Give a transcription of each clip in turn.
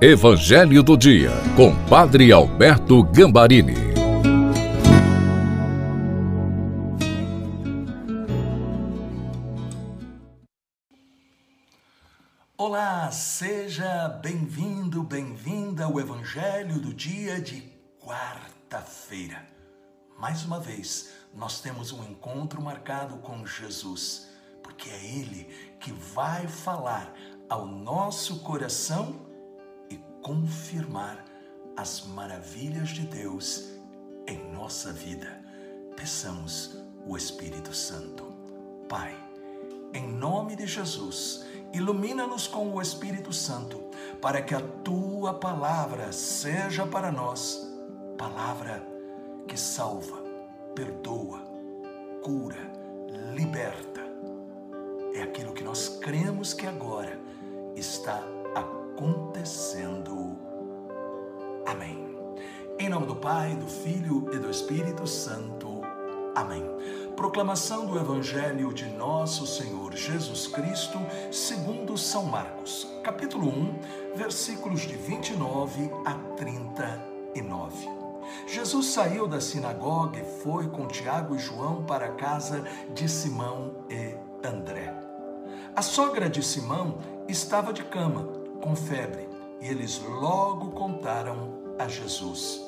Evangelho do Dia, com Padre Alberto Gambarini. Olá, seja bem-vindo, bem-vinda ao Evangelho do Dia de quarta-feira. Mais uma vez, nós temos um encontro marcado com Jesus, porque é Ele que vai falar ao nosso coração confirmar as maravilhas de Deus em nossa vida. Peçamos o Espírito Santo. Pai, em nome de Jesus, ilumina-nos com o Espírito Santo, para que a tua palavra seja para nós palavra que salva, perdoa, cura, liberta. É aquilo que nós cremos que agora está acontecendo. Em nome do Pai, do Filho e do Espírito Santo. Amém. Proclamação do Evangelho de Nosso Senhor Jesus Cristo, segundo São Marcos, capítulo 1, versículos de 29 a 39. Jesus saiu da sinagoga e foi com Tiago e João para a casa de Simão e André. A sogra de Simão estava de cama com febre, e eles logo contaram a Jesus.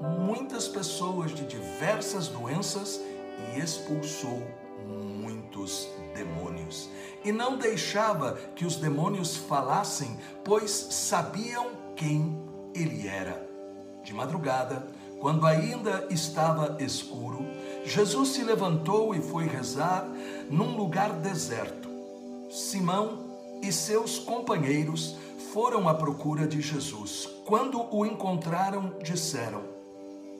muitas pessoas de diversas doenças e expulsou muitos demônios. E não deixava que os demônios falassem, pois sabiam quem ele era. De madrugada, quando ainda estava escuro, Jesus se levantou e foi rezar num lugar deserto. Simão e seus companheiros foram à procura de Jesus. Quando o encontraram, disseram: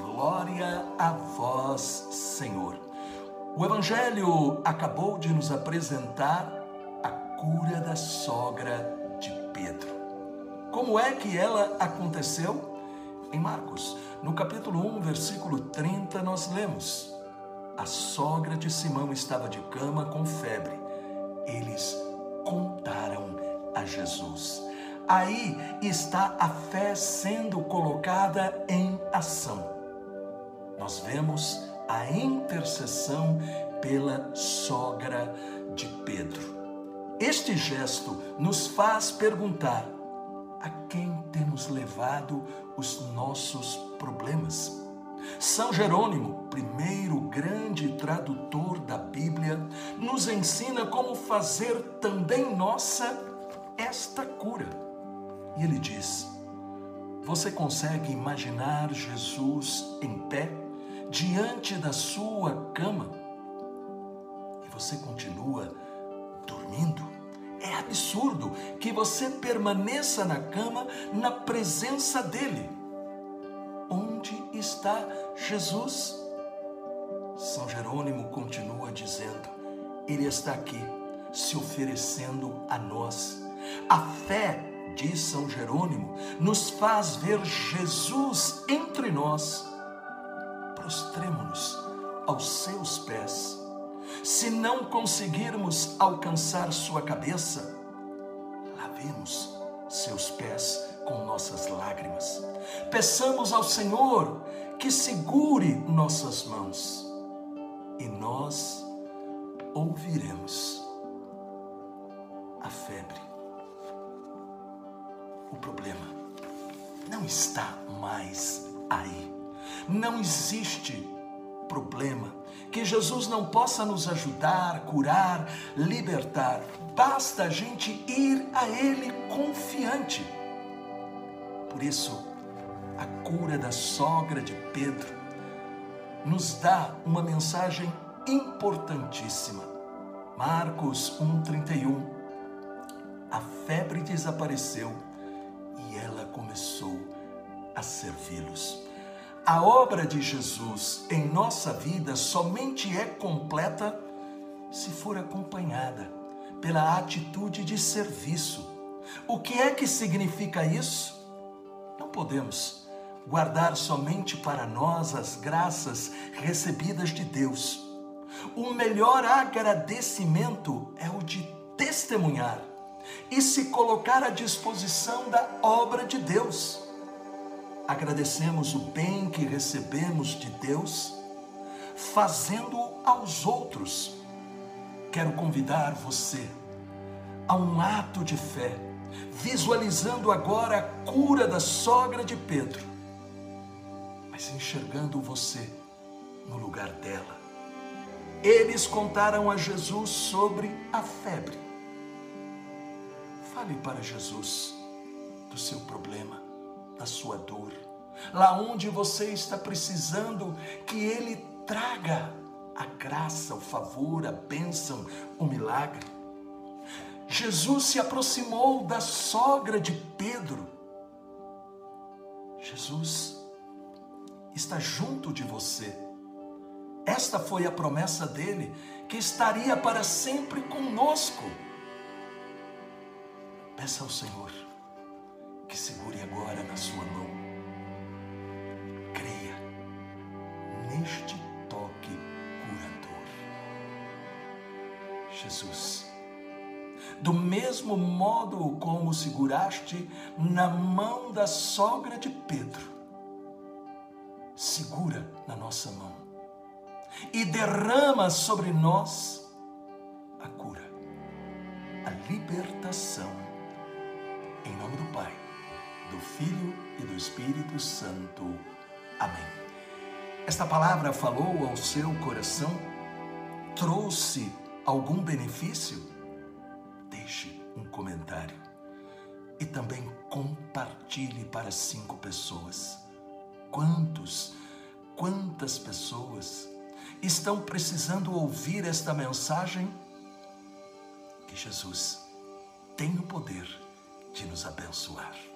Glória a vós, Senhor. O Evangelho acabou de nos apresentar a cura da sogra de Pedro. Como é que ela aconteceu? Em Marcos, no capítulo 1, versículo 30, nós lemos: A sogra de Simão estava de cama com febre. Eles contaram a Jesus. Aí está a fé sendo colocada em ação. Nós vemos a intercessão pela sogra de Pedro. Este gesto nos faz perguntar: a quem temos levado os nossos problemas? São Jerônimo, primeiro grande tradutor da Bíblia, nos ensina como fazer também nossa esta cura. E ele diz: Você consegue imaginar Jesus em pé diante da sua cama? E você continua dormindo? É absurdo que você permaneça na cama na presença dele. Onde está Jesus? São Jerônimo continua dizendo: Ele está aqui, se oferecendo a nós. A fé diz São Jerônimo, nos faz ver Jesus entre nós. Prostremo-nos aos seus pés. Se não conseguirmos alcançar sua cabeça, lavemos seus pés com nossas lágrimas. Peçamos ao Senhor que segure nossas mãos e nós ouviremos a febre o problema não está mais aí. Não existe problema que Jesus não possa nos ajudar, curar, libertar. Basta a gente ir a Ele confiante. Por isso, a cura da sogra de Pedro nos dá uma mensagem importantíssima. Marcos 1,31. A febre desapareceu e ela começou a servi-los. A obra de Jesus em nossa vida somente é completa se for acompanhada pela atitude de serviço. O que é que significa isso? Não podemos guardar somente para nós as graças recebidas de Deus. O melhor agradecimento é o de testemunhar e se colocar à disposição da obra de Deus agradecemos o bem que recebemos de Deus, fazendo aos outros. Quero convidar você a um ato de fé, visualizando agora a cura da sogra de Pedro, mas enxergando você no lugar dela. Eles contaram a Jesus sobre a febre. Fale para Jesus do seu problema da sua dor, lá onde você está precisando que Ele traga a graça, o favor, a bênção, o milagre. Jesus se aproximou da sogra de Pedro. Jesus está junto de você. Esta foi a promessa dele, que estaria para sempre conosco. Peça ao Senhor que segure agora na sua mão. Creia neste toque curador. Jesus, do mesmo modo como seguraste na mão da sogra de Pedro, segura na nossa mão e derrama sobre nós a cura, a libertação, em nome do Pai do Filho e do Espírito Santo. Amém. Esta palavra falou ao seu coração? Trouxe algum benefício? Deixe um comentário e também compartilhe para cinco pessoas. Quantos, quantas pessoas estão precisando ouvir esta mensagem? Que Jesus tem o poder de nos abençoar.